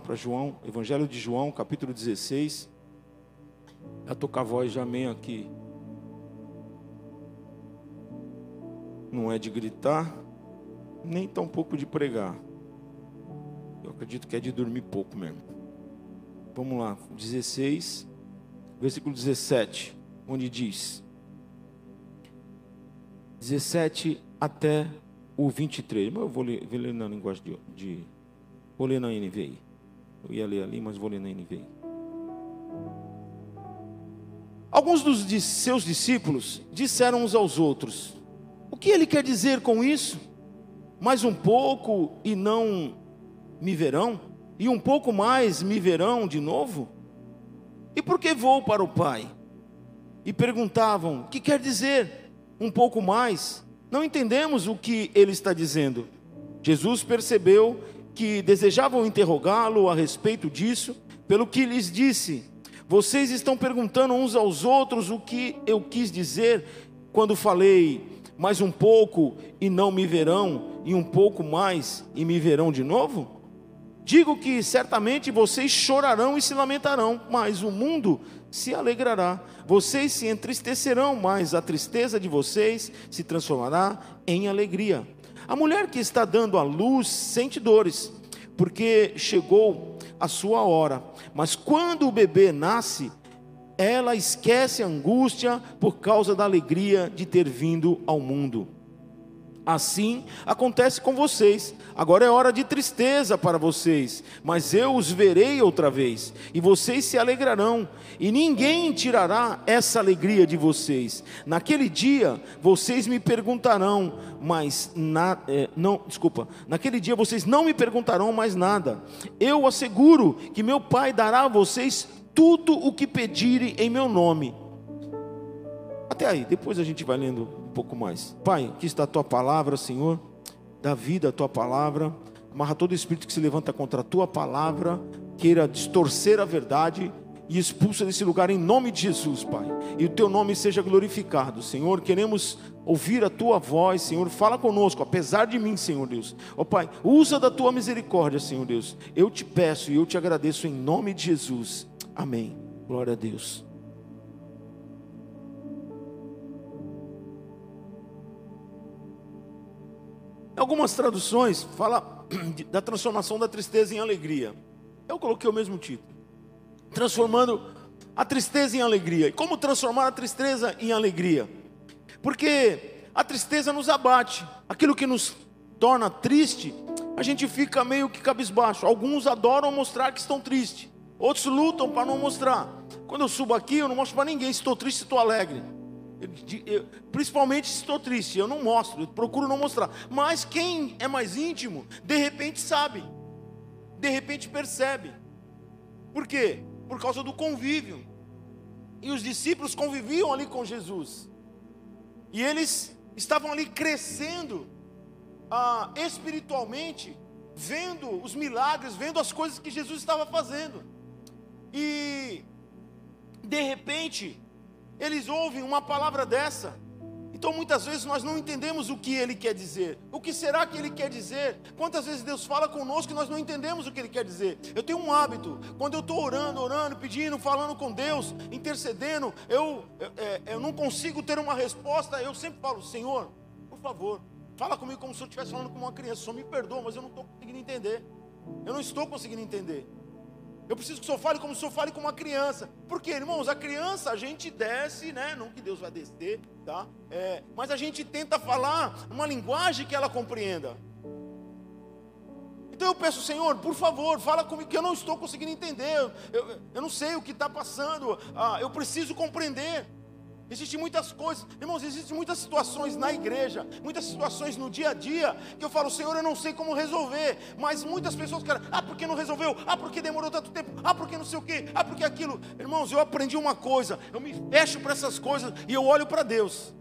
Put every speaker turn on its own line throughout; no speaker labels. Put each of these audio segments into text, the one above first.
para João, Evangelho de João, capítulo 16. Já tô com a voz já meio aqui. Não é de gritar, nem tão pouco de pregar. Eu acredito que é de dormir pouco mesmo. Vamos lá, 16, versículo 17, onde diz: 17 até o 23. Mas eu vou ler, vou ler na linguagem de, de. Vou ler na NVI. Eu ia ler ali, mas vou ler na NVI. Alguns dos seus discípulos disseram uns aos outros: O que ele quer dizer com isso? Mais um pouco e não me verão? E um pouco mais me verão de novo? E por que vou para o Pai? E perguntavam: O que quer dizer? Um pouco mais? Não entendemos o que ele está dizendo. Jesus percebeu que desejavam interrogá-lo a respeito disso, pelo que lhes disse: Vocês estão perguntando uns aos outros o que eu quis dizer quando falei, mais um pouco e não me verão, e um pouco mais e me verão de novo? Digo que certamente vocês chorarão e se lamentarão, mas o mundo se alegrará. Vocês se entristecerão, mas a tristeza de vocês se transformará em alegria. A mulher que está dando a luz sente dores, porque chegou a sua hora. Mas quando o bebê nasce, ela esquece a angústia por causa da alegria de ter vindo ao mundo. Assim acontece com vocês. Agora é hora de tristeza para vocês, mas eu os verei outra vez, e vocês se alegrarão, e ninguém tirará essa alegria de vocês. Naquele dia vocês me perguntarão, mas na, é, não, desculpa. Naquele dia vocês não me perguntarão mais nada. Eu asseguro que meu Pai dará a vocês tudo o que pedirem em meu nome. Até aí, depois a gente vai lendo um pouco mais. Pai, aqui está a tua palavra, Senhor. Dá vida à tua palavra. Amarra todo espírito que se levanta contra a tua palavra, queira distorcer a verdade e expulsa desse lugar em nome de Jesus, Pai. E o teu nome seja glorificado, Senhor. Queremos ouvir a tua voz, Senhor. Fala conosco, apesar de mim, Senhor Deus. Ó Pai, usa da tua misericórdia, Senhor Deus. Eu te peço e eu te agradeço em nome de Jesus. Amém. Glória a Deus. Algumas traduções fala da transformação da tristeza em alegria. Eu coloquei o mesmo título. Transformando a tristeza em alegria. E como transformar a tristeza em alegria? Porque a tristeza nos abate. Aquilo que nos torna triste, a gente fica meio que cabisbaixo. Alguns adoram mostrar que estão tristes. Outros lutam para não mostrar. Quando eu subo aqui, eu não mostro para ninguém estou triste, estou alegre. Eu, principalmente se estou triste, eu não mostro, eu procuro não mostrar. Mas quem é mais íntimo, de repente sabe, de repente percebe. Por quê? Por causa do convívio. E os discípulos conviviam ali com Jesus. E eles estavam ali crescendo ah, espiritualmente, vendo os milagres, vendo as coisas que Jesus estava fazendo. E de repente, eles ouvem uma palavra dessa. Então muitas vezes nós não entendemos o que ele quer dizer. O que será que ele quer dizer? Quantas vezes Deus fala conosco e nós não entendemos o que ele quer dizer? Eu tenho um hábito, quando eu estou orando, orando, pedindo, falando com Deus, intercedendo, eu, eu, é, eu não consigo ter uma resposta, eu sempre falo, Senhor, por favor, fala comigo como se eu estivesse falando com uma criança. Só me perdoa, mas eu não estou conseguindo entender. Eu não estou conseguindo entender. Eu preciso que o senhor fale como o senhor fale com uma criança. Porque, irmãos, a criança a gente desce, né? Não que Deus vai descer, tá? É, mas a gente tenta falar uma linguagem que ela compreenda. Então eu peço, Senhor, por favor, fala comigo que eu não estou conseguindo entender. Eu, eu, eu não sei o que está passando. Ah, eu preciso compreender. Existem muitas coisas, irmãos, existem muitas situações na igreja, muitas situações no dia a dia, que eu falo, Senhor, eu não sei como resolver, mas muitas pessoas querem, ah, porque não resolveu? Ah, porque demorou tanto tempo? Ah, porque não sei o que? Ah, porque aquilo? Irmãos, eu aprendi uma coisa, eu me fecho para essas coisas e eu olho para Deus.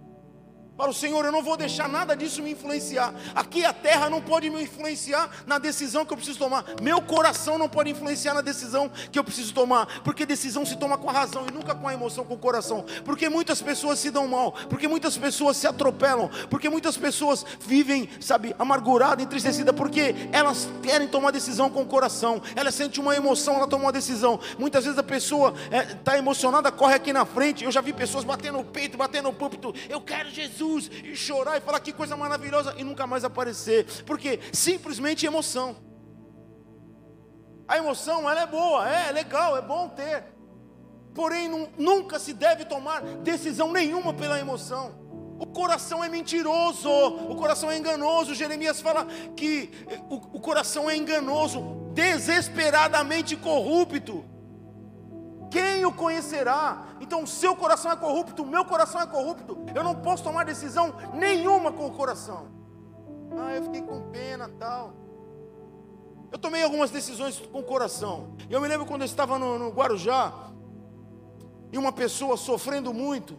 Para o Senhor, eu não vou deixar nada disso me influenciar. Aqui a terra não pode me influenciar na decisão que eu preciso tomar. Meu coração não pode influenciar na decisão que eu preciso tomar. Porque decisão se toma com a razão e nunca com a emoção, com o coração. Porque muitas pessoas se dão mal. Porque muitas pessoas se atropelam. Porque muitas pessoas vivem, sabe, amarguradas, entristecidas. Porque elas querem tomar decisão com o coração. Ela sente uma emoção, ela toma uma decisão. Muitas vezes a pessoa está é, emocionada, corre aqui na frente. Eu já vi pessoas batendo no peito, batendo no púlpito. Eu quero Jesus. Jesus e chorar e falar que coisa maravilhosa e nunca mais aparecer, porque simplesmente emoção. A emoção ela é boa, é, é legal, é bom ter, porém nunca se deve tomar decisão nenhuma pela emoção. O coração é mentiroso, o coração é enganoso. Jeremias fala que o, o coração é enganoso, desesperadamente corrupto. Quem o conhecerá? Então, o seu coração é corrupto, o meu coração é corrupto. Eu não posso tomar decisão nenhuma com o coração. Ah, eu fiquei com pena, tal. Eu tomei algumas decisões com o coração. Eu me lembro quando eu estava no, no Guarujá e uma pessoa sofrendo muito,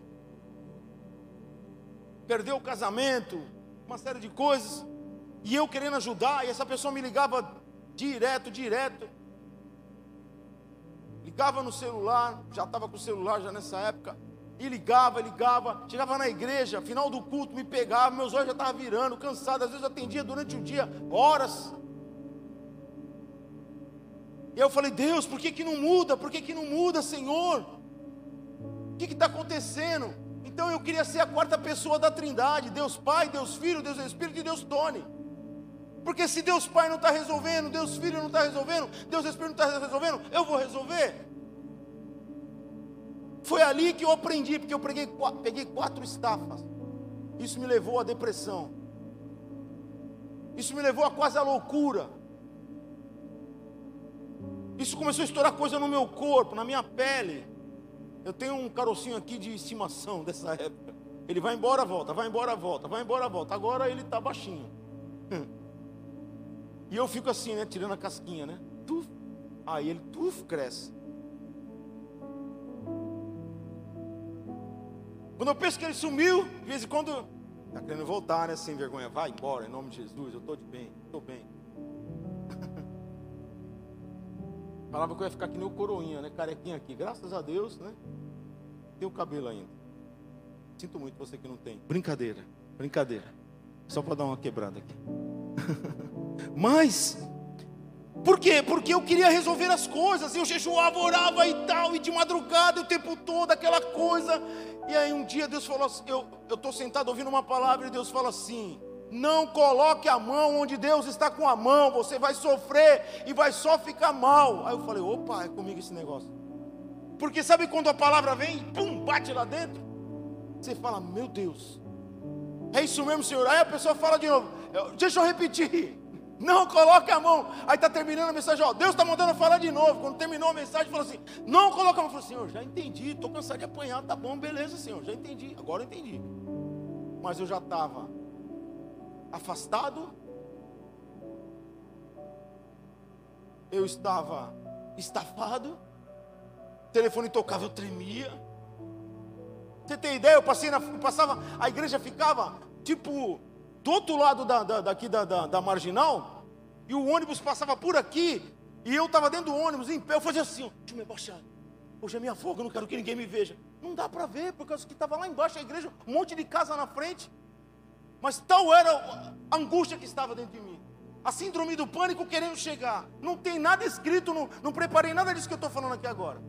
perdeu o casamento, uma série de coisas, e eu querendo ajudar, e essa pessoa me ligava direto, direto. Ligava no celular, já estava com o celular já nessa época. E ligava, ligava, chegava na igreja, final do culto, me pegava, meus olhos já estavam virando, cansado, às vezes atendia durante o dia, horas. E eu falei, Deus, por que, que não muda? Por que, que não muda, Senhor? O que está acontecendo? Então eu queria ser a quarta pessoa da trindade, Deus Pai, Deus Filho, Deus Espírito e Deus Tony. Porque se Deus Pai não está resolvendo, Deus Filho não está resolvendo, Deus Espírito não está resolvendo, eu vou resolver. Foi ali que eu aprendi, porque eu peguei, peguei quatro estafas. Isso me levou à depressão. Isso me levou a quase a loucura. Isso começou a estourar coisa no meu corpo, na minha pele. Eu tenho um carocinho aqui de estimação dessa época. Ele vai embora, volta, vai embora, volta, vai embora, volta. Agora ele está baixinho. E eu fico assim, né? Tirando a casquinha, né? Tuf. Aí ele tuf, cresce. Quando eu penso que ele sumiu, de vez em quando, está querendo voltar, né? Sem vergonha. Vai embora, em nome de Jesus. Eu estou de bem, estou bem. Falava que eu ia ficar aqui nem o coroinha, né? Carequinha aqui. Graças a Deus, né? Tem o cabelo ainda. Sinto muito você que não tem. Brincadeira, brincadeira. Só para dar uma quebrada aqui. Mas, por quê? Porque eu queria resolver as coisas. Eu jejuava, orava e tal, e de madrugada o tempo todo, aquela coisa. E aí um dia Deus falou assim: eu estou sentado ouvindo uma palavra e Deus fala assim: não coloque a mão onde Deus está com a mão, você vai sofrer e vai só ficar mal. Aí eu falei: opa, é comigo esse negócio. Porque sabe quando a palavra vem, pum, bate lá dentro? Você fala: meu Deus, é isso mesmo, Senhor. Aí a pessoa fala de novo: deixa eu repetir. Não coloque a mão. Aí está terminando a mensagem, ó. Deus está mandando falar de novo. Quando terminou a mensagem, falou assim: Não coloque a mão. Eu falei, Senhor, já entendi. Estou cansado de apanhar. Tá bom, beleza, Senhor. Já entendi. Agora eu entendi. Mas eu já estava afastado. Eu estava estafado. O telefone tocava, eu tremia. Você tem ideia? Eu passei na, passava, a igreja ficava tipo do outro lado da, da, daqui da, da, da, marginal, e o ônibus passava por aqui, e eu estava dentro do ônibus, em pé, eu fazia assim, ó, deixa eu me abaixar. Hoje é minha folga, eu não quero que ninguém me veja. Não dá para ver, porque que estava lá embaixo a igreja, um monte de casa na frente. Mas tal era a angústia que estava dentro de mim. A síndrome do pânico querendo chegar. Não tem nada escrito, não, não preparei nada disso que eu estou falando aqui agora.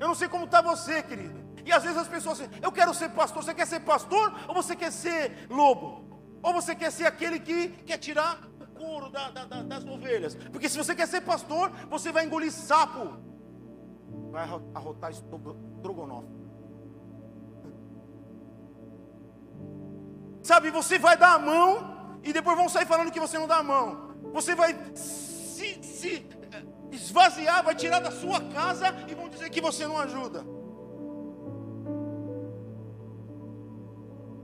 Eu não sei como está você, querido. E às vezes as pessoas dizem, eu quero ser pastor. Você quer ser pastor ou você quer ser lobo? Ou você quer ser aquele que quer tirar o couro da, da, da, das ovelhas? Porque se você quer ser pastor, você vai engolir sapo. Vai arrotar estrogonofe. Sabe, você vai dar a mão e depois vão sair falando que você não dá a mão. Você vai se, se eh, esvaziar, vai tirar da sua casa e vão dizer que você não ajuda.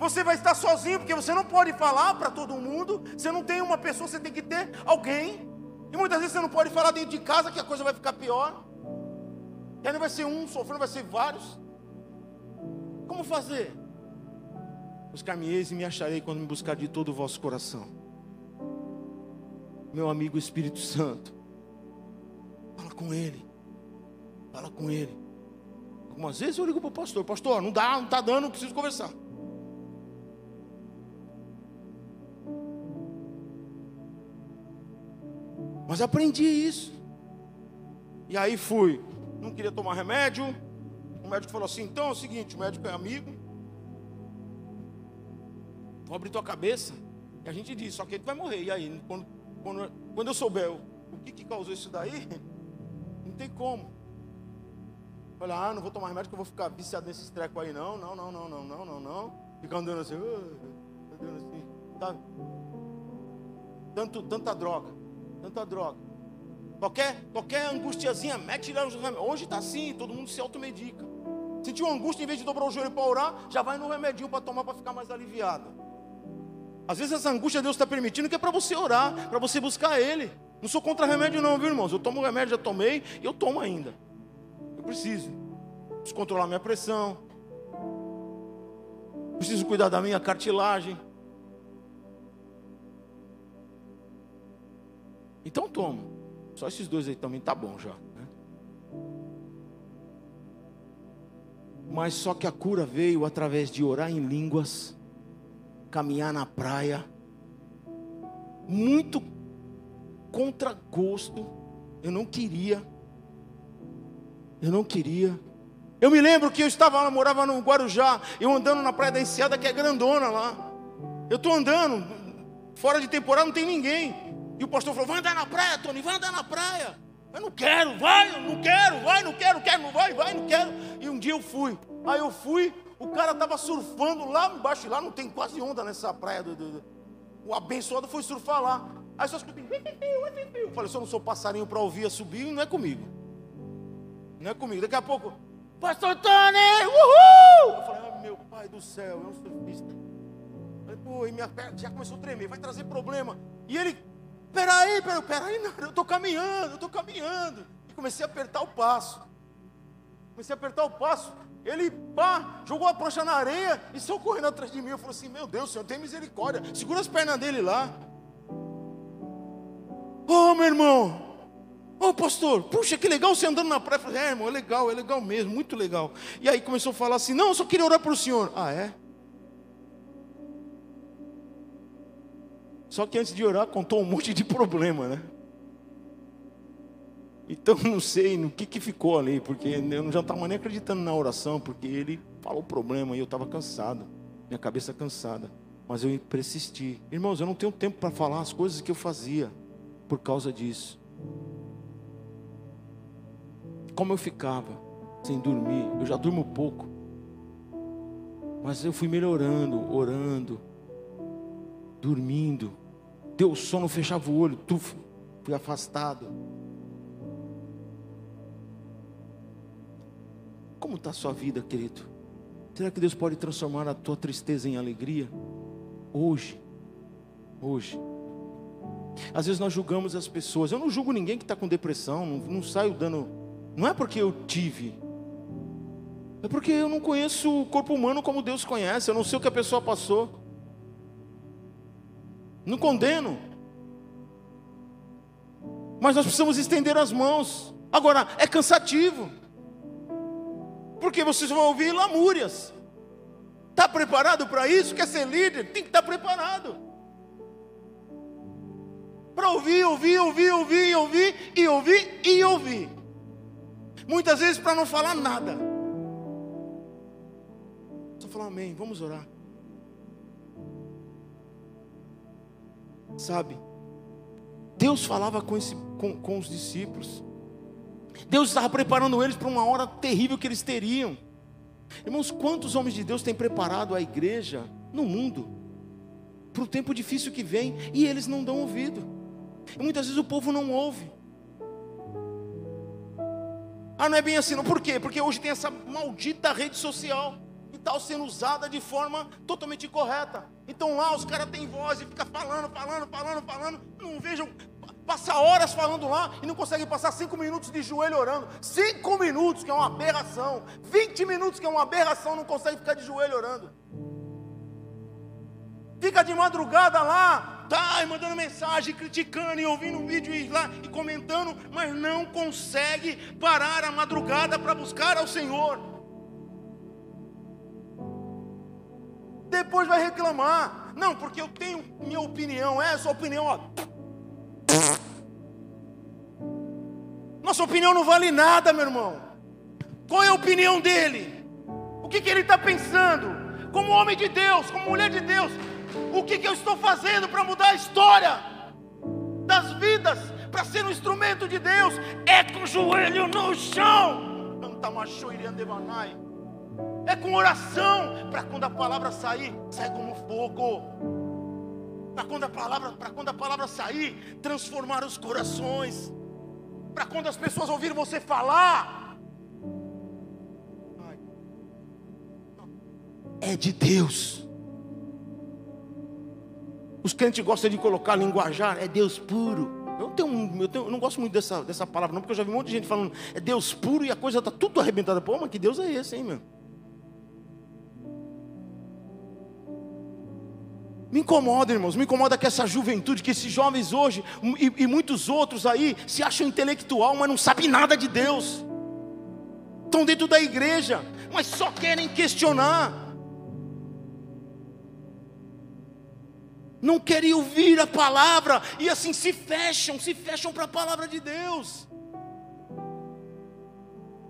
Você vai estar sozinho, porque você não pode falar para todo mundo. Você não tem uma pessoa, você tem que ter alguém. E muitas vezes você não pode falar dentro de casa, que a coisa vai ficar pior. E aí não vai ser um sofrendo, vai ser vários. Como fazer? Buscar-me-eis e me acharei quando me buscar de todo o vosso coração. Meu amigo Espírito Santo, fala com Ele. Fala com Ele. Algumas vezes eu ligo para o pastor: Pastor, não dá, não está dando, preciso conversar. Mas aprendi isso. E aí fui. Não queria tomar remédio. O médico falou assim: então é o seguinte, o médico é amigo. Vou abrir tua cabeça. E a gente disse, só que ele vai morrer. E aí, quando, quando, quando eu souber o, que, que causou isso daí, não tem como. Olha, ah, não vou tomar remédio que eu vou ficar viciado nesses trecos aí, não, não, não, não, não, não, não, não. Ficar andando assim, uh, andando assim, tá? Tanto, tanta droga, tanta droga. Qualquer, qualquer angustiazinha, mete lá nos remédios. Hoje está assim, todo mundo se automedica. Sentiu angústia, em vez de dobrar o joelho para orar, já vai no remedinho para tomar para ficar mais aliviado. Às vezes essa angústia Deus está permitindo que é para você orar, para você buscar Ele. Não sou contra remédio não, viu irmãos? Eu tomo remédio, já tomei e eu tomo ainda. Eu preciso. Preciso controlar minha pressão. Preciso cuidar da minha cartilagem. Então tomo. Só esses dois aí também tá bom já. Né? Mas só que a cura veio através de orar em línguas caminhar na praia, muito contra gosto. Eu não queria. Eu não queria. Eu me lembro que eu estava lá, morava no Guarujá, eu andando na praia da Enseada, que é grandona lá. Eu estou andando, fora de temporada não tem ninguém. E o pastor falou: vai andar na praia, Tony, vai andar na praia. Eu não quero, vai, não quero, vai, não quero, quero, não vai, vai, não quero. E um dia eu fui. Aí eu fui, o cara estava surfando lá embaixo, lá não tem quase onda nessa praia. Do, do, do. O abençoado foi surfar lá. Aí só escutei, eu falei, se eu não sou passarinho para ouvir a subir, não é comigo. Não é comigo. Daqui a pouco, Pastor Tony, uhul! Eu falei, ah, meu pai do céu, é um surfista. Falei, pô, e minha perna já começou a tremer, vai trazer problema. E ele, peraí, peraí, peraí, não, eu estou caminhando, eu estou caminhando. E comecei a apertar o passo. Comecei a apertar o passo. Ele, pá, jogou a prancha na areia e saiu correndo atrás de mim. Eu falei assim: Meu Deus, Senhor, tem misericórdia. Segura as pernas dele lá. Ô, oh, meu irmão. Ô, oh, pastor, puxa, que legal você andando na praia. Eu falei: É, irmão, é legal, é legal mesmo, muito legal. E aí começou a falar assim: Não, eu só queria orar para o senhor. Ah, é? Só que antes de orar, contou um monte de problema, né? Então não sei no que, que ficou ali, porque eu já estava nem acreditando na oração, porque ele falou o problema e eu estava cansado, minha cabeça cansada. Mas eu persisti. Irmãos, eu não tenho tempo para falar as coisas que eu fazia por causa disso. Como eu ficava sem dormir, eu já durmo pouco. Mas eu fui melhorando, orando, dormindo. Deu sono, fechava o olho, tuf, fui afastado. Como está a sua vida, querido? Será que Deus pode transformar a tua tristeza em alegria? Hoje. Hoje. Às vezes nós julgamos as pessoas. Eu não julgo ninguém que está com depressão. Não, não saio dando. Não é porque eu tive. É porque eu não conheço o corpo humano como Deus conhece. Eu não sei o que a pessoa passou. Não condeno. Mas nós precisamos estender as mãos. Agora, é cansativo. Porque vocês vão ouvir lamúrias. Está preparado para isso? Quer ser líder? Tem que estar tá preparado. Para ouvir, ouvir, ouvir, ouvir, ouvir e ouvir e ouvir. Muitas vezes para não falar nada. Só falar amém, vamos orar. Sabe? Deus falava com, esse, com, com os discípulos. Deus estava preparando eles para uma hora terrível que eles teriam. Irmãos, quantos homens de Deus têm preparado a igreja no mundo para o tempo difícil que vem e eles não dão ouvido? E muitas vezes o povo não ouve. Ah, não é bem assim, não. Por quê? Porque hoje tem essa maldita rede social está sendo usada de forma totalmente incorreta. Então lá os caras têm voz e fica falando, falando, falando, falando. Não vejam passa horas falando lá e não consegue passar cinco minutos de joelho orando. Cinco minutos, que é uma aberração. Vinte minutos, que é uma aberração, não consegue ficar de joelho orando. Fica de madrugada lá, tá, mandando mensagem, criticando e ouvindo um vídeo e lá e comentando, mas não consegue parar a madrugada para buscar ao Senhor. Depois vai reclamar. Não, porque eu tenho minha opinião, é sua opinião, ó. Nossa opinião não vale nada, meu irmão. Qual é a opinião dele? O que, que ele está pensando? Como homem de Deus, como mulher de Deus, o que, que eu estou fazendo para mudar a história das vidas, para ser um instrumento de Deus? É com o joelho no chão. É com oração, para quando a palavra sair, sai como fogo. Para quando a palavra, para quando a palavra sair, transformar os corações. Para quando as pessoas ouvirem você falar, é de Deus. Os crentes gostam de colocar linguajar, é Deus puro. Eu, tenho, eu, tenho, eu não gosto muito dessa, dessa palavra, não, porque eu já vi um monte de gente falando, é Deus puro e a coisa está tudo arrebentada. Pô, mas que Deus é esse, hein, meu? Me incomoda, irmãos, me incomoda que essa juventude, que esses jovens hoje e, e muitos outros aí se acham intelectual, mas não sabem nada de Deus. Estão dentro da igreja, mas só querem questionar. não querem ouvir a palavra e assim se fecham, se fecham para a palavra de Deus.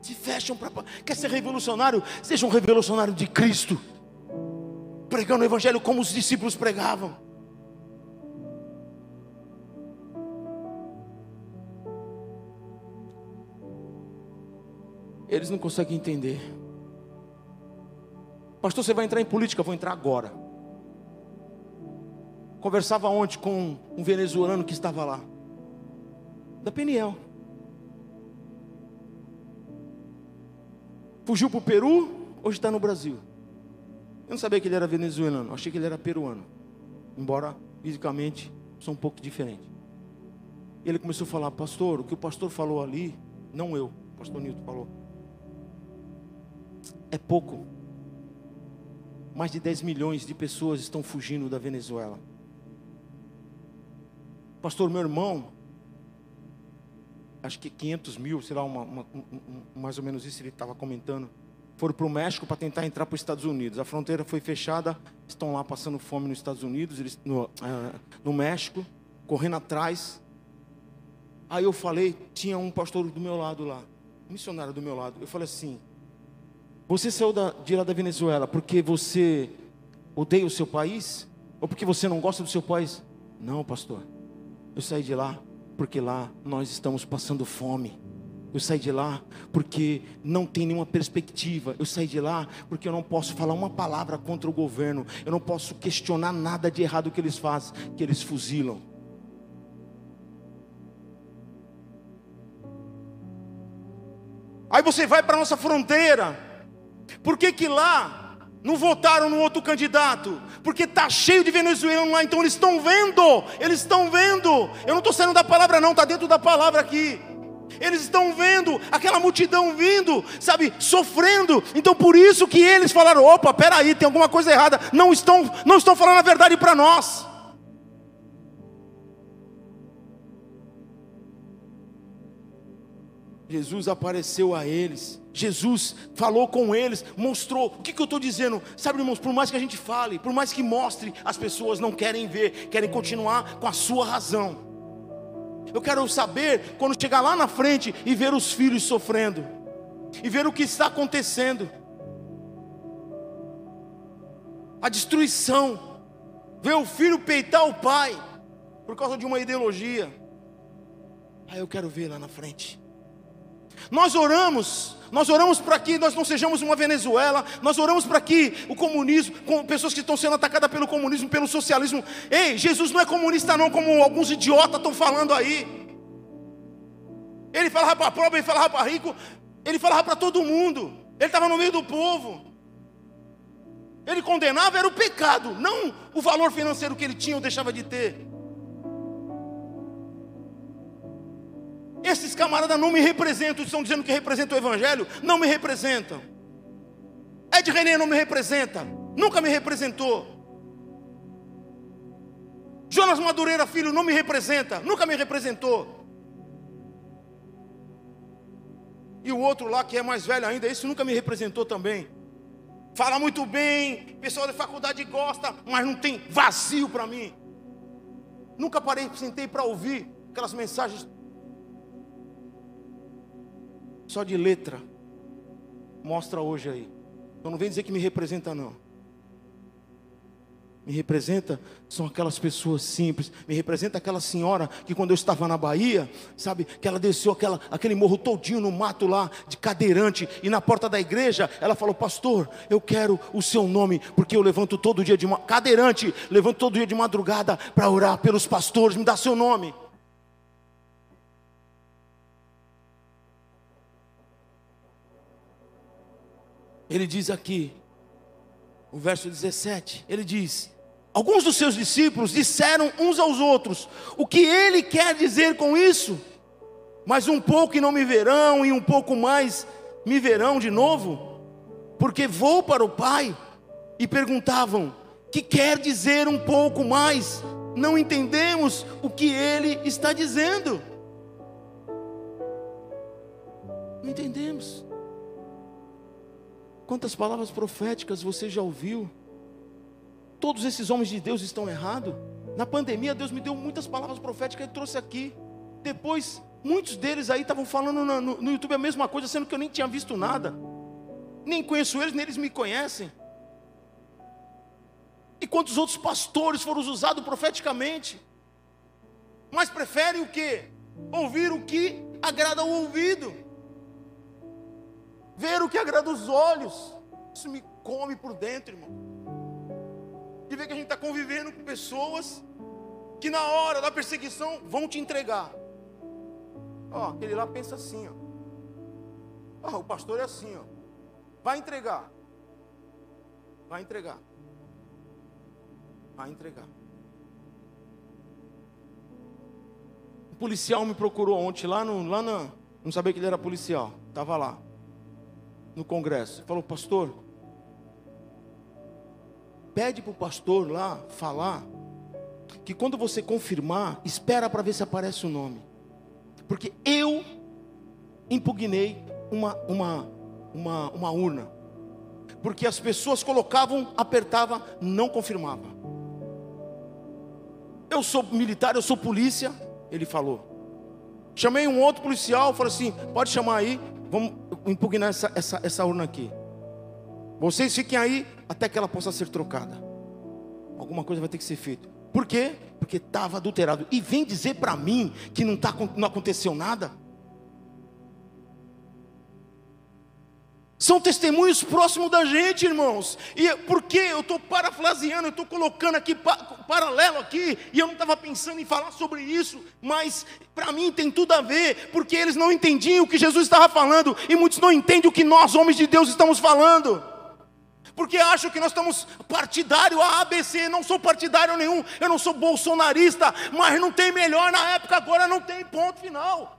Se fecham para. Quer ser revolucionário? Seja um revolucionário de Cristo, pregando o Evangelho como os discípulos pregavam. Eles não conseguem entender. Pastor, você vai entrar em política? Vou entrar agora. Conversava ontem com um venezuelano que estava lá, da Peniel. Fugiu para o Peru, hoje está no Brasil. Eu não sabia que ele era venezuelano, achei que ele era peruano. Embora fisicamente são um pouco diferente. E ele começou a falar, pastor, o que o pastor falou ali, não eu, o pastor Nilton falou. É pouco. Mais de 10 milhões de pessoas estão fugindo da Venezuela. Pastor, meu irmão, acho que 500 mil, sei lá, uma, uma, um, mais ou menos isso ele estava comentando, foram para o México para tentar entrar para os Estados Unidos. A fronteira foi fechada, estão lá passando fome nos Estados Unidos, eles, no, uh, no México, correndo atrás. Aí eu falei, tinha um pastor do meu lado lá, um missionário do meu lado. Eu falei assim: Você saiu da, de lá da Venezuela porque você odeia o seu país? Ou porque você não gosta do seu país? Não, pastor. Eu saí de lá porque lá nós estamos passando fome. Eu saí de lá porque não tem nenhuma perspectiva. Eu saí de lá porque eu não posso falar uma palavra contra o governo. Eu não posso questionar nada de errado que eles fazem, que eles fuzilam. Aí você vai para a nossa fronteira. Por que que lá não votaram no outro candidato, porque está cheio de venezuelanos lá, então eles estão vendo, eles estão vendo. Eu não estou saindo da palavra, não, está dentro da palavra aqui. Eles estão vendo aquela multidão vindo, sabe, sofrendo. Então por isso que eles falaram: opa, peraí, tem alguma coisa errada. Não estão, não estão falando a verdade para nós. Jesus apareceu a eles, Jesus falou com eles, mostrou. O que, que eu estou dizendo? Sabe, irmãos, por mais que a gente fale, por mais que mostre, as pessoas não querem ver, querem continuar com a sua razão. Eu quero saber quando chegar lá na frente e ver os filhos sofrendo, e ver o que está acontecendo, a destruição, ver o filho peitar o pai, por causa de uma ideologia. Aí eu quero ver lá na frente. Nós oramos, nós oramos para que nós não sejamos uma Venezuela, nós oramos para que o comunismo, com pessoas que estão sendo atacadas pelo comunismo, pelo socialismo. Ei, Jesus não é comunista, não, como alguns idiotas estão falando aí. Ele falava para pobre, ele falava para rico, ele falava para todo mundo, ele estava no meio do povo. Ele condenava era o pecado, não o valor financeiro que ele tinha ou deixava de ter. Esses camaradas não me representam, estão dizendo que representam o Evangelho, não me representam. Ed René não me representa, nunca me representou. Jonas Madureira, filho, não me representa, nunca me representou. E o outro lá, que é mais velho ainda, esse nunca me representou também. Fala muito bem, pessoal da faculdade gosta, mas não tem vazio para mim. Nunca parei, sentei para ouvir aquelas mensagens só de letra. Mostra hoje aí. Então não vem dizer que me representa não me representa são aquelas pessoas simples, me representa aquela senhora que quando eu estava na Bahia, sabe, que ela desceu aquela, aquele morro todinho no mato lá, de cadeirante, e na porta da igreja, ela falou, pastor, eu quero o seu nome, porque eu levanto todo dia de cadeirante, levanto todo dia de madrugada para orar pelos pastores, me dá seu nome. Ele diz aqui, o verso 17, ele diz: Alguns dos seus discípulos disseram uns aos outros: O que ele quer dizer com isso? Mas um pouco e não me verão, e um pouco mais me verão de novo, porque vou para o Pai. E perguntavam: Que quer dizer um pouco mais? Não entendemos o que ele está dizendo. Não entendemos. Quantas palavras proféticas você já ouviu? Todos esses homens de Deus estão errados. Na pandemia, Deus me deu muitas palavras proféticas e trouxe aqui. Depois, muitos deles aí estavam falando no, no, no, YouTube a mesma coisa, sendo que eu nem tinha visto nada. Nem conheço eles, nem eles me conhecem. E quantos outros pastores foram usados profeticamente? Mas preferem o que? Ouvir o que agrada o ouvido ver o que agrada os olhos. Isso me come por dentro, irmão. De ver que a gente está convivendo com pessoas que na hora da perseguição vão te entregar. Ó, aquele lá pensa assim, ó. ó o pastor é assim, ó. Vai entregar. Vai entregar. Vai entregar. O policial me procurou ontem lá no, lá na, não sabia que ele era policial. Estava lá no congresso. Falou, pastor, pede para o pastor lá falar que quando você confirmar, espera para ver se aparece o nome. Porque eu impugnei uma, uma, uma, uma urna. Porque as pessoas colocavam, apertava, não confirmava. Eu sou militar, eu sou polícia, ele falou. Chamei um outro policial, falei assim: pode chamar aí, vamos impugnar essa, essa, essa urna aqui. Vocês fiquem aí até que ela possa ser trocada. Alguma coisa vai ter que ser feita. Por quê? Porque estava adulterado. E vem dizer para mim que não, tá, não aconteceu nada. São testemunhos próximos da gente, irmãos. E por que eu estou parafraseando, eu estou colocando aqui pa, paralelo aqui, e eu não estava pensando em falar sobre isso, mas para mim tem tudo a ver, porque eles não entendiam o que Jesus estava falando, e muitos não entendem o que nós, homens de Deus, estamos falando. Porque acham que nós estamos partidário A, ABC, não sou partidário nenhum, eu não sou bolsonarista, mas não tem melhor na época, agora não tem ponto final.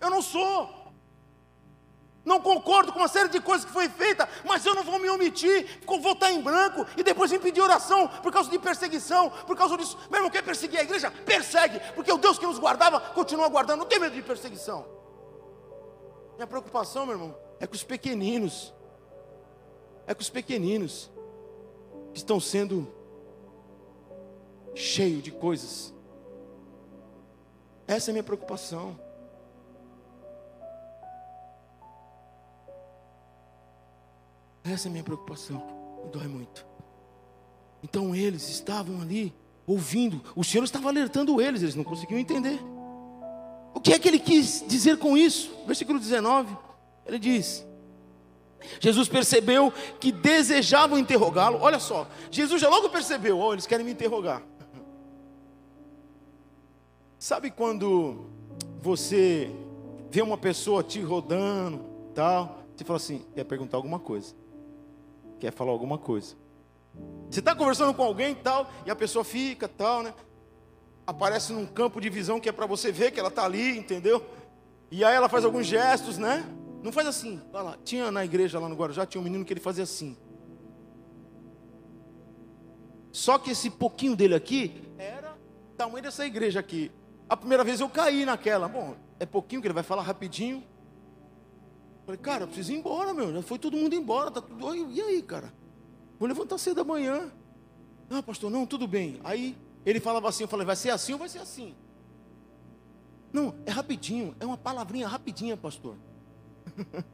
Eu não sou não concordo com uma série de coisas que foi feita, mas eu não vou me omitir, vou estar em branco e depois vim pedir oração por causa de perseguição, por causa disso. Meu irmão, quer perseguir a igreja? Persegue, porque o Deus que nos guardava continua guardando, não tem medo de perseguição. Minha preocupação, meu irmão, é com os pequeninos, é com os pequeninos que estão sendo cheios de coisas. Essa é a minha preocupação. Essa é a minha preocupação. Dói muito. Então eles estavam ali ouvindo. O Senhor estava alertando eles, eles não conseguiam entender. O que é que ele quis dizer com isso? Versículo 19. Ele diz: Jesus percebeu que desejavam interrogá-lo. Olha só, Jesus já logo percebeu: oh, eles querem me interrogar. Sabe quando você vê uma pessoa te rodando, tal, você fala assim, quer perguntar alguma coisa? Quer falar alguma coisa. Você está conversando com alguém tal, e a pessoa fica tal, né? Aparece num campo de visão que é para você ver que ela está ali, entendeu? E aí ela faz alguns gestos, né? Não faz assim. Olha lá, tinha na igreja lá no Guarujá, tinha um menino que ele fazia assim. Só que esse pouquinho dele aqui era tamanho dessa igreja aqui. A primeira vez eu caí naquela. Bom, é pouquinho que ele vai falar rapidinho. Falei, cara, eu preciso ir embora, meu. Já foi todo mundo embora. Tá tudo... E aí, cara? Vou levantar cedo da manhã. Ah, pastor, não, tudo bem. Aí ele falava assim, eu falei, vai ser assim ou vai ser assim? Não, é rapidinho, é uma palavrinha rapidinha, pastor.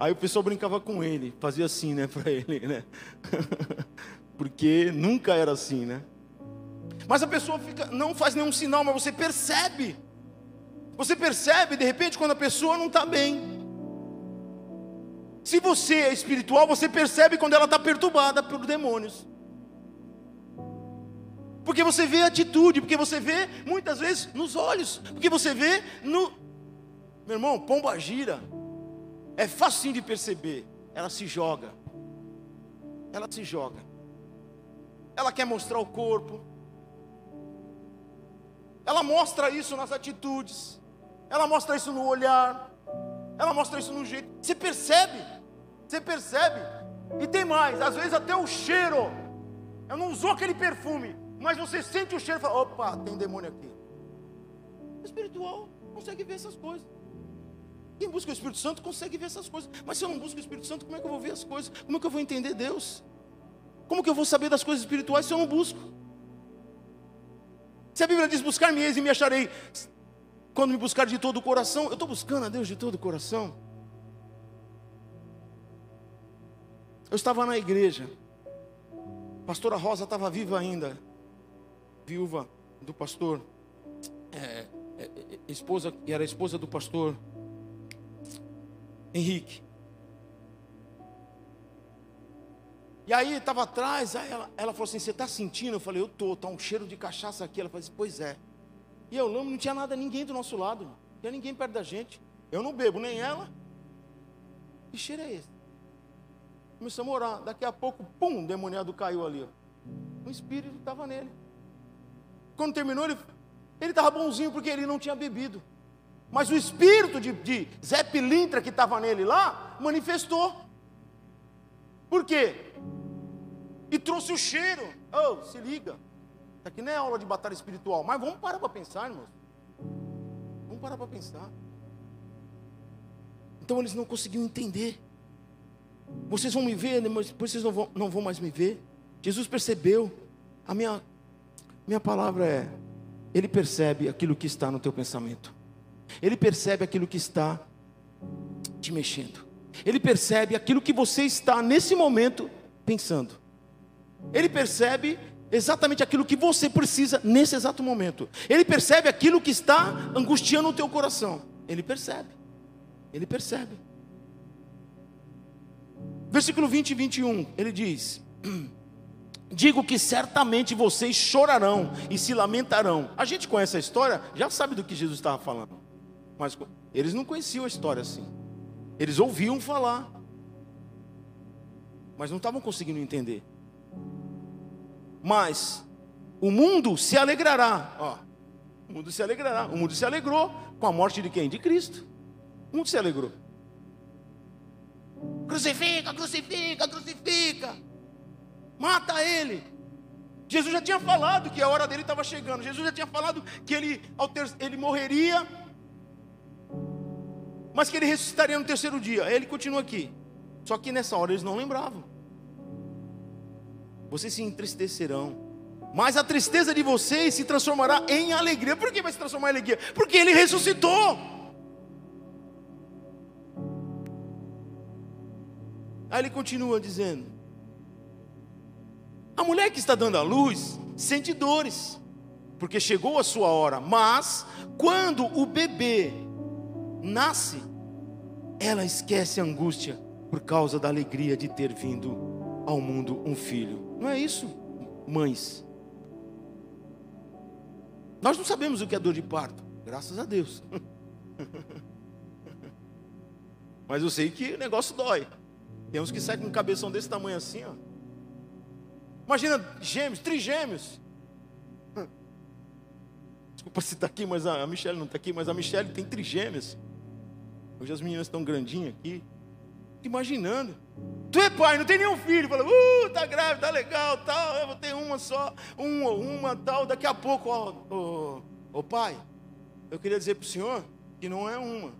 Aí o pessoal brincava com ele, fazia assim, né, para ele, né? Porque nunca era assim, né? Mas a pessoa fica, não faz nenhum sinal, mas você percebe. Você percebe de repente quando a pessoa não está bem. Se você é espiritual, você percebe quando ela está perturbada por demônios. Porque você vê a atitude, porque você vê muitas vezes nos olhos, porque você vê no. Meu irmão, pomba gira. É fácil de perceber. Ela se joga. Ela se joga. Ela quer mostrar o corpo. Ela mostra isso nas atitudes. Ela mostra isso no olhar. Ela mostra isso no jeito. Você percebe? Você percebe? E tem mais, às vezes até o cheiro. Eu não usou aquele perfume, mas você sente o cheiro e fala: opa, tem demônio aqui. O espiritual consegue ver essas coisas. Quem busca o Espírito Santo consegue ver essas coisas. Mas se eu não busco o Espírito Santo, como é que eu vou ver as coisas? Como é que eu vou entender Deus? Como que eu vou saber das coisas espirituais se eu não busco? Se a Bíblia diz buscar-me-eis e me acharei, quando me buscar de todo o coração, eu estou buscando a Deus de todo o coração. Eu estava na igreja. A pastora Rosa estava viva ainda. Viúva do pastor. É, é, é, esposa, era esposa do pastor Henrique. E aí estava atrás, aí ela, ela falou assim: Você está sentindo? Eu falei: Eu estou, está um cheiro de cachaça aqui. Ela falou assim: Pois é. E eu lembro, não tinha nada, ninguém do nosso lado, não tinha ninguém perto da gente. Eu não bebo, nem ela. Que cheiro é esse? Começamos a orar. Daqui a pouco, pum, o demoniado caiu ali. O espírito estava nele. Quando terminou, ele estava bonzinho porque ele não tinha bebido. Mas o espírito de, de Zé Pilintra que estava nele lá, manifestou. Por quê? E trouxe o cheiro. Oh, se liga. Isso aqui não é aula de batalha espiritual. Mas vamos parar para pensar, irmãos. Vamos parar para pensar. Então eles não conseguiam entender. Vocês vão me ver, né, depois vocês não vão, não vão mais me ver. Jesus percebeu. A minha, minha palavra é: Ele percebe aquilo que está no teu pensamento. Ele percebe aquilo que está te mexendo. Ele percebe aquilo que você está nesse momento pensando. Ele percebe exatamente aquilo que você precisa nesse exato momento. Ele percebe aquilo que está angustiando o teu coração. Ele percebe. Ele percebe. Versículo 20 e 21, ele diz: Digo que certamente vocês chorarão e se lamentarão. A gente conhece a história, já sabe do que Jesus estava falando. Mas eles não conheciam a história assim. Eles ouviam falar, mas não estavam conseguindo entender. Mas o mundo se alegrará. Ó, o mundo se alegrará. O mundo se alegrou com a morte de quem? De Cristo. O mundo se alegrou. Crucifica, crucifica, crucifica. Mata ele. Jesus já tinha falado que a hora dele estava chegando. Jesus já tinha falado que ele, ele morreria, mas que ele ressuscitaria no terceiro dia. Ele continua aqui. Só que nessa hora eles não lembravam. Vocês se entristecerão. Mas a tristeza de vocês se transformará em alegria. Por que vai se transformar em alegria? Porque ele ressuscitou. Aí ele continua dizendo: A mulher que está dando a luz sente dores, porque chegou a sua hora, mas quando o bebê nasce, ela esquece a angústia por causa da alegria de ter vindo ao mundo um filho. Não é isso, mães? Nós não sabemos o que é dor de parto, graças a Deus. Mas eu sei que o negócio dói. Tem uns que saem com um cabeção desse tamanho assim, ó. Imagina gêmeos, trigêmeos. Desculpa se está aqui, mas a Michelle não está aqui, mas a Michelle tem trigêmeos. Hoje as meninas estão grandinhas aqui. Imaginando. Tu é pai, não tem nenhum filho. Fala, uh, tá grávida, tá legal, tal. Eu vou ter uma só, uma, uma, tal. Daqui a pouco, ó, ô, ô pai, eu queria dizer para o senhor que não é uma.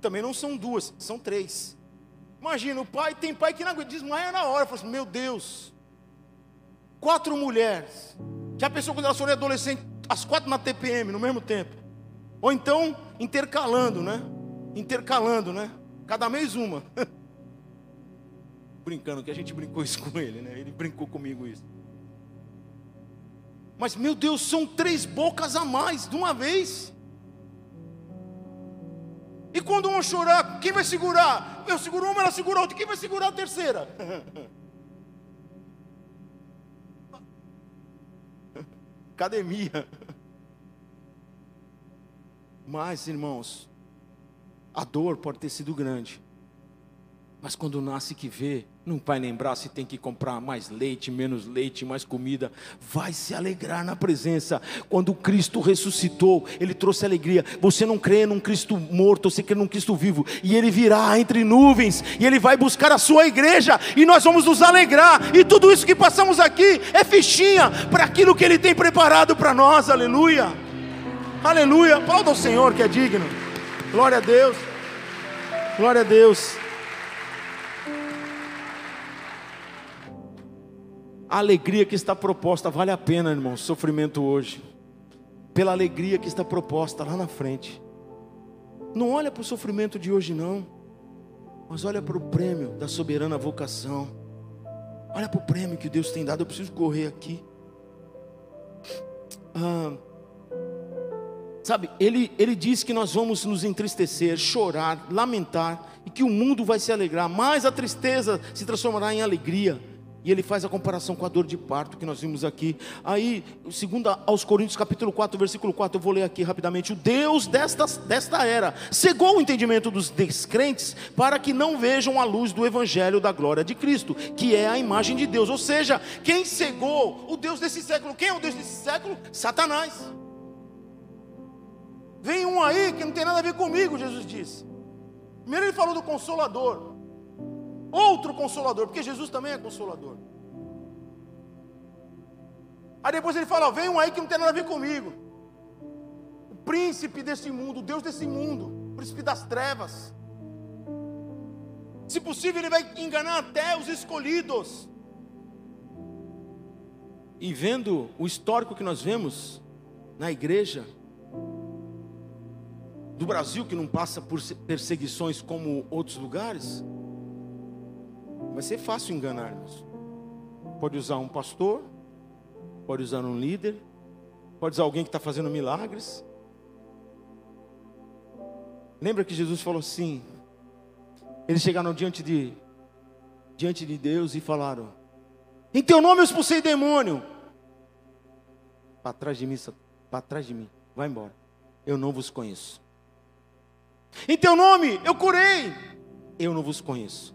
Também não são duas, são três. Imagina, o pai, tem pai que não desmaia na hora. Fala assim, meu Deus, quatro mulheres. Já pensou quando ela for adolescente, as quatro na TPM no mesmo tempo? Ou então, intercalando, né? Intercalando, né? Cada mês uma. Brincando, que a gente brincou isso com ele, né? Ele brincou comigo isso. Mas, meu Deus, são três bocas a mais de uma vez. E quando uma chorar, quem vai segurar? Eu seguro uma, ela segura outra. Quem vai segurar a terceira? Academia. Mas, irmãos, a dor pode ter sido grande. Mas quando nasce que vê, não vai lembrar se tem que comprar mais leite, menos leite, mais comida. Vai se alegrar na presença. Quando Cristo ressuscitou, Ele trouxe alegria. Você não crê num Cristo morto, você crê num Cristo vivo. E Ele virá entre nuvens. E Ele vai buscar a sua igreja. E nós vamos nos alegrar. E tudo isso que passamos aqui é fichinha para aquilo que Ele tem preparado para nós. Aleluia. Aleluia. Aplauda ao Senhor que é digno. Glória a Deus. Glória a Deus. A alegria que está proposta vale a pena, irmão, sofrimento hoje. Pela alegria que está proposta lá na frente. Não olha para o sofrimento de hoje, não. Mas olha para o prêmio da soberana vocação. Olha para o prêmio que Deus tem dado. Eu preciso correr aqui. Ah, sabe, ele, ele diz que nós vamos nos entristecer, chorar, lamentar, e que o mundo vai se alegrar, mas a tristeza se transformará em alegria. E ele faz a comparação com a dor de parto que nós vimos aqui. Aí, segundo aos Coríntios, capítulo 4, versículo 4, eu vou ler aqui rapidamente. O Deus desta, desta era cegou o entendimento dos descrentes para que não vejam a luz do evangelho da glória de Cristo, que é a imagem de Deus. Ou seja, quem cegou o Deus desse século? Quem é o Deus desse século? Satanás. Vem um aí que não tem nada a ver comigo, Jesus disse. Primeiro ele falou do consolador outro consolador, porque Jesus também é consolador. Aí depois ele fala: vem um aí que não tem nada a ver comigo. O príncipe desse mundo, o Deus desse mundo, o príncipe das trevas. Se possível, ele vai enganar até os escolhidos. E vendo o histórico que nós vemos na igreja do Brasil, que não passa por perseguições como outros lugares, Vai ser fácil enganar-nos. Pode usar um pastor, pode usar um líder, pode usar alguém que está fazendo milagres. Lembra que Jesus falou assim? Eles chegaram diante de, diante de Deus e falaram: Em teu nome eu expulsei demônio. Para trás de mim, para trás de mim, vai embora. Eu não vos conheço. Em teu nome eu curei. Eu não vos conheço.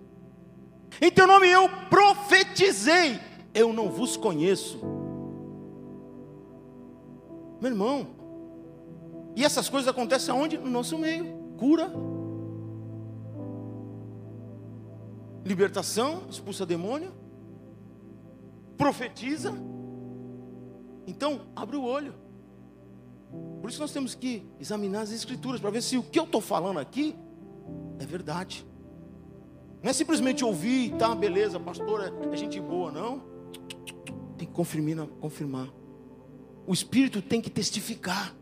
Em teu nome eu profetizei, eu não vos conheço. Meu irmão, e essas coisas acontecem aonde? No nosso meio. Cura, libertação, expulsa demônio, profetiza. Então, abre o olho. Por isso nós temos que examinar as escrituras para ver se o que eu estou falando aqui é verdade. Não é simplesmente ouvir, tá, beleza, pastor, é, é gente boa, não. Tem que confirmar, confirmar. O Espírito tem que testificar.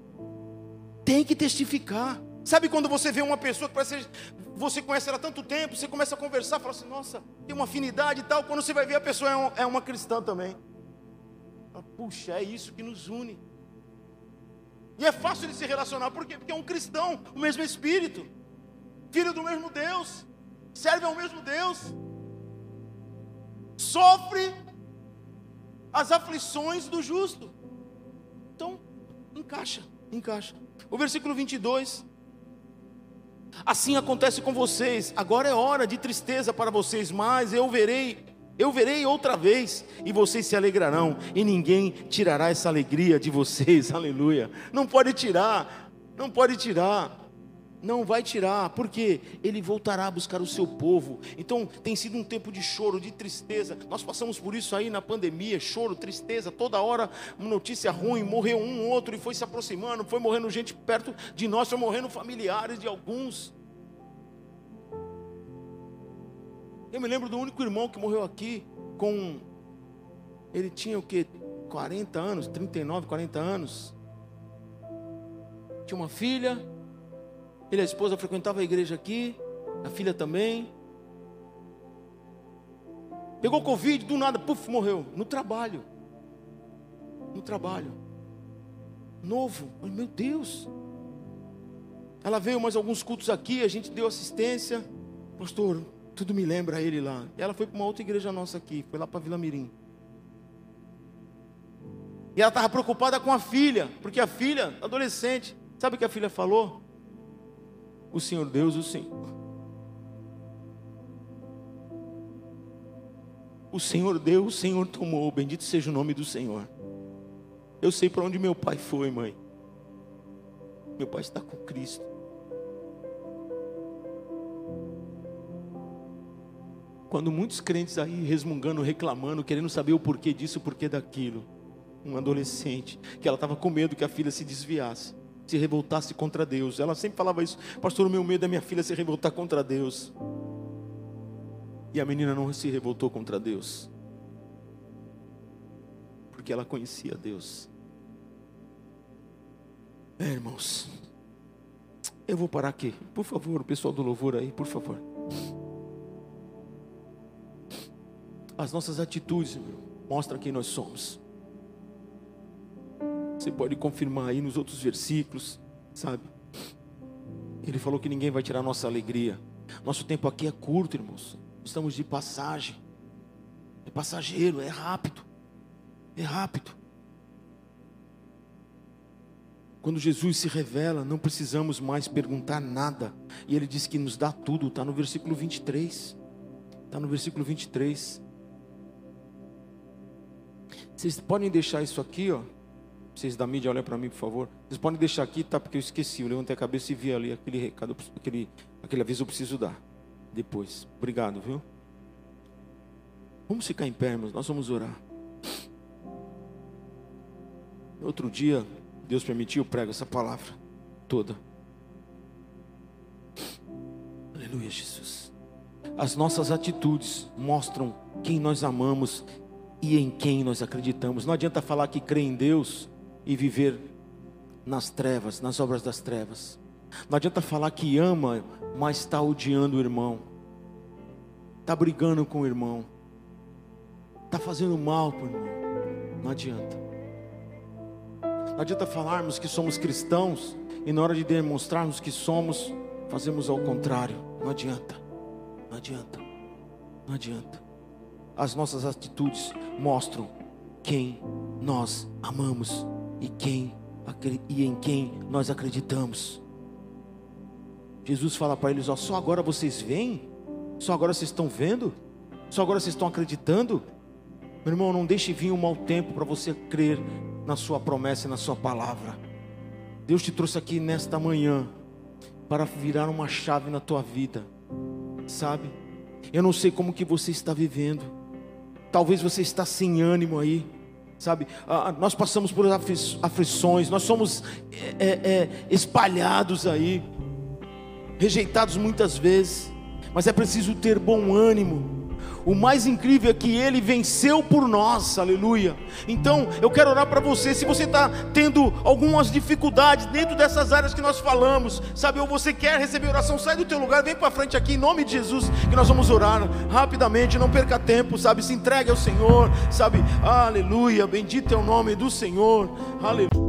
Tem que testificar. Sabe quando você vê uma pessoa que parece você conhece ela há tanto tempo, você começa a conversar, fala assim, nossa, tem uma afinidade e tal. Quando você vai ver a pessoa é, um, é uma cristã também. Puxa, é isso que nos une. E é fácil de se relacionar, por quê? Porque é um cristão, o mesmo Espírito, filho do mesmo Deus serve ao mesmo Deus, sofre as aflições do justo. Então, encaixa, encaixa. O versículo 22. Assim acontece com vocês. Agora é hora de tristeza para vocês, mas eu verei, eu verei outra vez e vocês se alegrarão e ninguém tirará essa alegria de vocês. Aleluia. Não pode tirar, não pode tirar. Não vai tirar, porque ele voltará a buscar o seu povo. Então tem sido um tempo de choro, de tristeza. Nós passamos por isso aí na pandemia, choro, tristeza, toda hora uma notícia ruim, morreu um outro e foi se aproximando, foi morrendo gente perto de nós, foi morrendo familiares de alguns. Eu me lembro do único irmão que morreu aqui com ele tinha o que 40 anos, 39, 40 anos. Tinha uma filha, ele e a esposa frequentavam a igreja aqui, a filha também. Pegou Covid, do nada, puf, morreu. No trabalho. No trabalho. Novo. Meu Deus. Ela veio mais alguns cultos aqui, a gente deu assistência. Pastor, tudo me lembra ele lá. Ela foi para uma outra igreja nossa aqui, foi lá para Vila Mirim. E ela estava preocupada com a filha, porque a filha, adolescente, sabe o que a filha falou? O Senhor Deus, o Senhor. O Senhor deu, o Senhor tomou, bendito seja o nome do Senhor. Eu sei para onde meu pai foi, mãe. Meu pai está com Cristo. Quando muitos crentes aí resmungando, reclamando, querendo saber o porquê disso, o porquê daquilo. Um adolescente, que ela estava com medo que a filha se desviasse se revoltasse contra Deus. Ela sempre falava isso, pastor, o meu medo é minha filha se revoltar contra Deus. E a menina não se revoltou contra Deus, porque ela conhecia Deus. É, irmãos, eu vou parar aqui, por favor, o pessoal do louvor aí, por favor. As nossas atitudes mostram quem nós somos. Você pode confirmar aí nos outros versículos, sabe? Ele falou que ninguém vai tirar nossa alegria. Nosso tempo aqui é curto, irmãos. Estamos de passagem. É passageiro, é rápido. É rápido. Quando Jesus se revela, não precisamos mais perguntar nada. E ele diz que nos dá tudo, está no versículo 23. Está no versículo 23. Vocês podem deixar isso aqui, ó. Vocês da mídia, olhem para mim, por favor. Vocês podem deixar aqui, tá? Porque eu esqueci. Eu levantei a cabeça e vi ali aquele recado, aquele, aquele aviso eu preciso dar. Depois. Obrigado, viu? Vamos ficar em pé, irmãos. Nós vamos orar. Outro dia, Deus permitiu, eu prego essa palavra toda. Aleluia, Jesus. As nossas atitudes mostram quem nós amamos e em quem nós acreditamos. Não adianta falar que crê em Deus e viver nas trevas, nas obras das trevas. Não adianta falar que ama, mas está odiando o irmão, está brigando com o irmão, está fazendo mal para o irmão. Não adianta. Não adianta falarmos que somos cristãos e na hora de demonstrarmos que somos, fazemos ao contrário. Não adianta. Não adianta. Não adianta. As nossas atitudes mostram quem nós amamos e quem e em quem nós acreditamos. Jesus fala para eles: ó, só agora vocês veem? Só agora vocês estão vendo? Só agora vocês estão acreditando? Meu irmão, não deixe vir um mau tempo para você crer na sua promessa e na sua palavra. Deus te trouxe aqui nesta manhã para virar uma chave na tua vida. Sabe? Eu não sei como que você está vivendo. Talvez você está sem ânimo aí sabe? Ah, nós passamos por aflições, nós somos é, é, espalhados aí, rejeitados muitas vezes, mas é preciso ter bom ânimo, o mais incrível é que Ele venceu por nós, aleluia. Então eu quero orar para você. Se você está tendo algumas dificuldades dentro dessas áreas que nós falamos, sabe, ou você quer receber oração, sai do teu lugar, vem para frente aqui em nome de Jesus, que nós vamos orar rapidamente. Não perca tempo, sabe, se entregue ao Senhor, sabe, aleluia. Bendito é o nome do Senhor, aleluia.